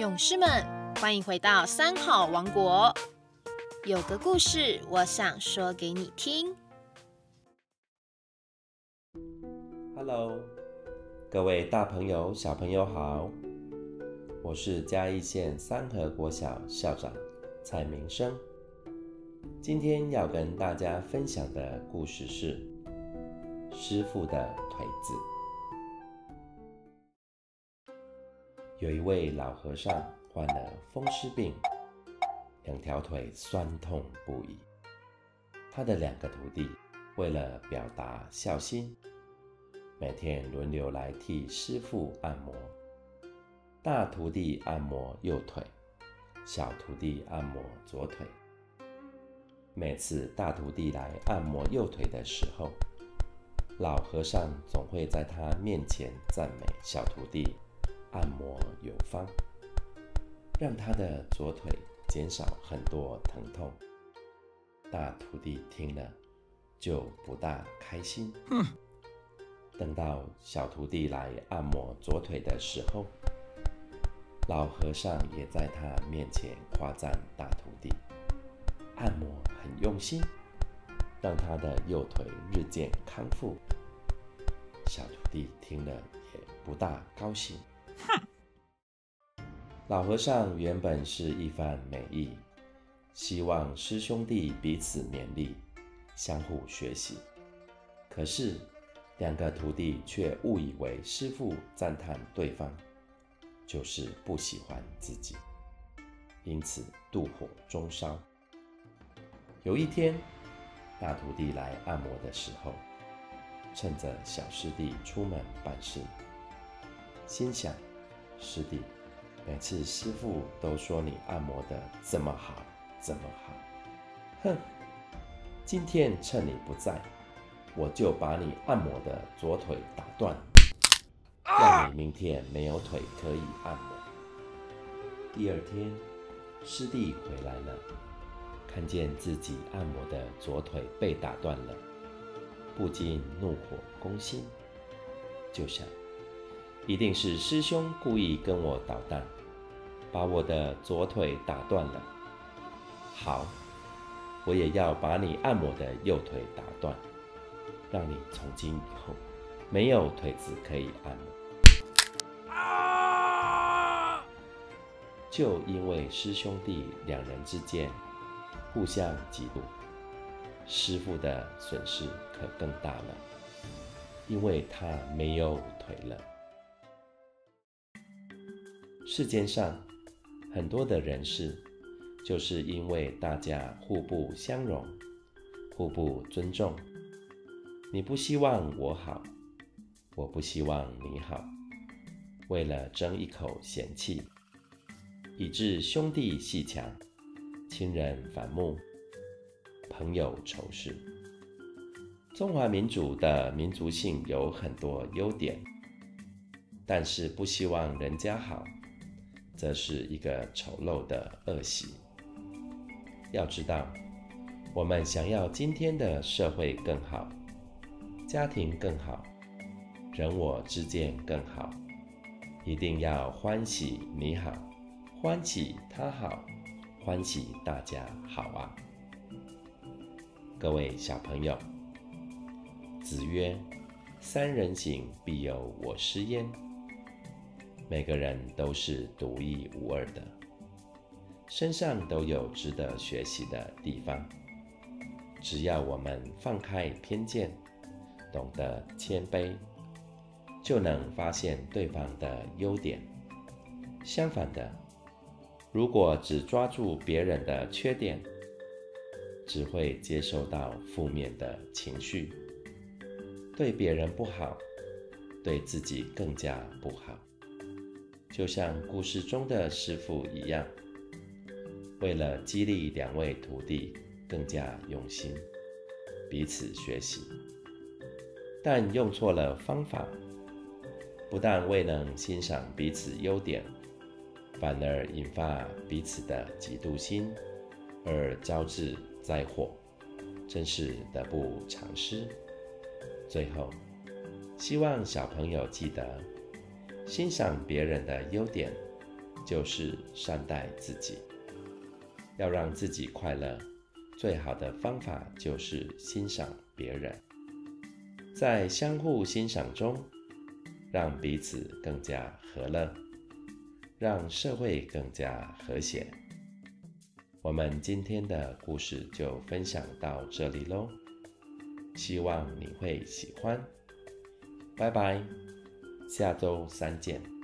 勇士们，欢迎回到三好王国。有个故事，我想说给你听。Hello，各位大朋友、小朋友好，我是嘉义县三河国小校长蔡明生。今天要跟大家分享的故事是师傅的腿子。有一位老和尚患了风湿病。两条腿酸痛不已，他的两个徒弟为了表达孝心，每天轮流来替师傅按摩。大徒弟按摩右腿，小徒弟按摩左腿。每次大徒弟来按摩右腿的时候，老和尚总会在他面前赞美小徒弟按摩有方，让他的左腿。减少很多疼痛，大徒弟听了就不大开心。等到小徒弟来按摩左腿的时候，老和尚也在他面前夸赞大徒弟按摩很用心，让他的右腿日渐康复。小徒弟听了也不大高兴。哼。老和尚原本是一番美意，希望师兄弟彼此勉励，相互学习。可是两个徒弟却误以为师傅赞叹对方，就是不喜欢自己，因此妒火中烧。有一天，大徒弟来按摩的时候，趁着小师弟出门办事，心想：师弟。每次师傅都说你按摩的这么好，这么好，哼！今天趁你不在，我就把你按摩的左腿打断，让你明天没有腿可以按摩。第二天，师弟回来了，看见自己按摩的左腿被打断了，不禁怒火攻心，就想。一定是师兄故意跟我捣蛋，把我的左腿打断了。好，我也要把你按摩的右腿打断，让你从今以后没有腿子可以按摩。啊！就因为师兄弟两人之间互相嫉妒，师傅的损失可更大了，因为他没有腿了。世间上很多的人事，就是因为大家互不相容、互不尊重。你不希望我好，我不希望你好，为了争一口闲气，以致兄弟戏强、亲人反目、朋友仇视。中华民族的民族性有很多优点，但是不希望人家好。则是一个丑陋的恶习。要知道，我们想要今天的社会更好，家庭更好，人我之间更好，一定要欢喜你好，欢喜他好，欢喜大家好啊！各位小朋友，子曰：“三人行，必有我师焉。”每个人都是独一无二的，身上都有值得学习的地方。只要我们放开偏见，懂得谦卑，就能发现对方的优点。相反的，如果只抓住别人的缺点，只会接受到负面的情绪，对别人不好，对自己更加不好。就像故事中的师傅一样，为了激励两位徒弟更加用心，彼此学习，但用错了方法，不但未能欣赏彼此优点，反而引发彼此的嫉妒心，而招致灾祸，真是得不偿失。最后，希望小朋友记得。欣赏别人的优点，就是善待自己。要让自己快乐，最好的方法就是欣赏别人，在相互欣赏中，让彼此更加和乐，让社会更加和谐。我们今天的故事就分享到这里喽，希望你会喜欢。拜拜，下周三见。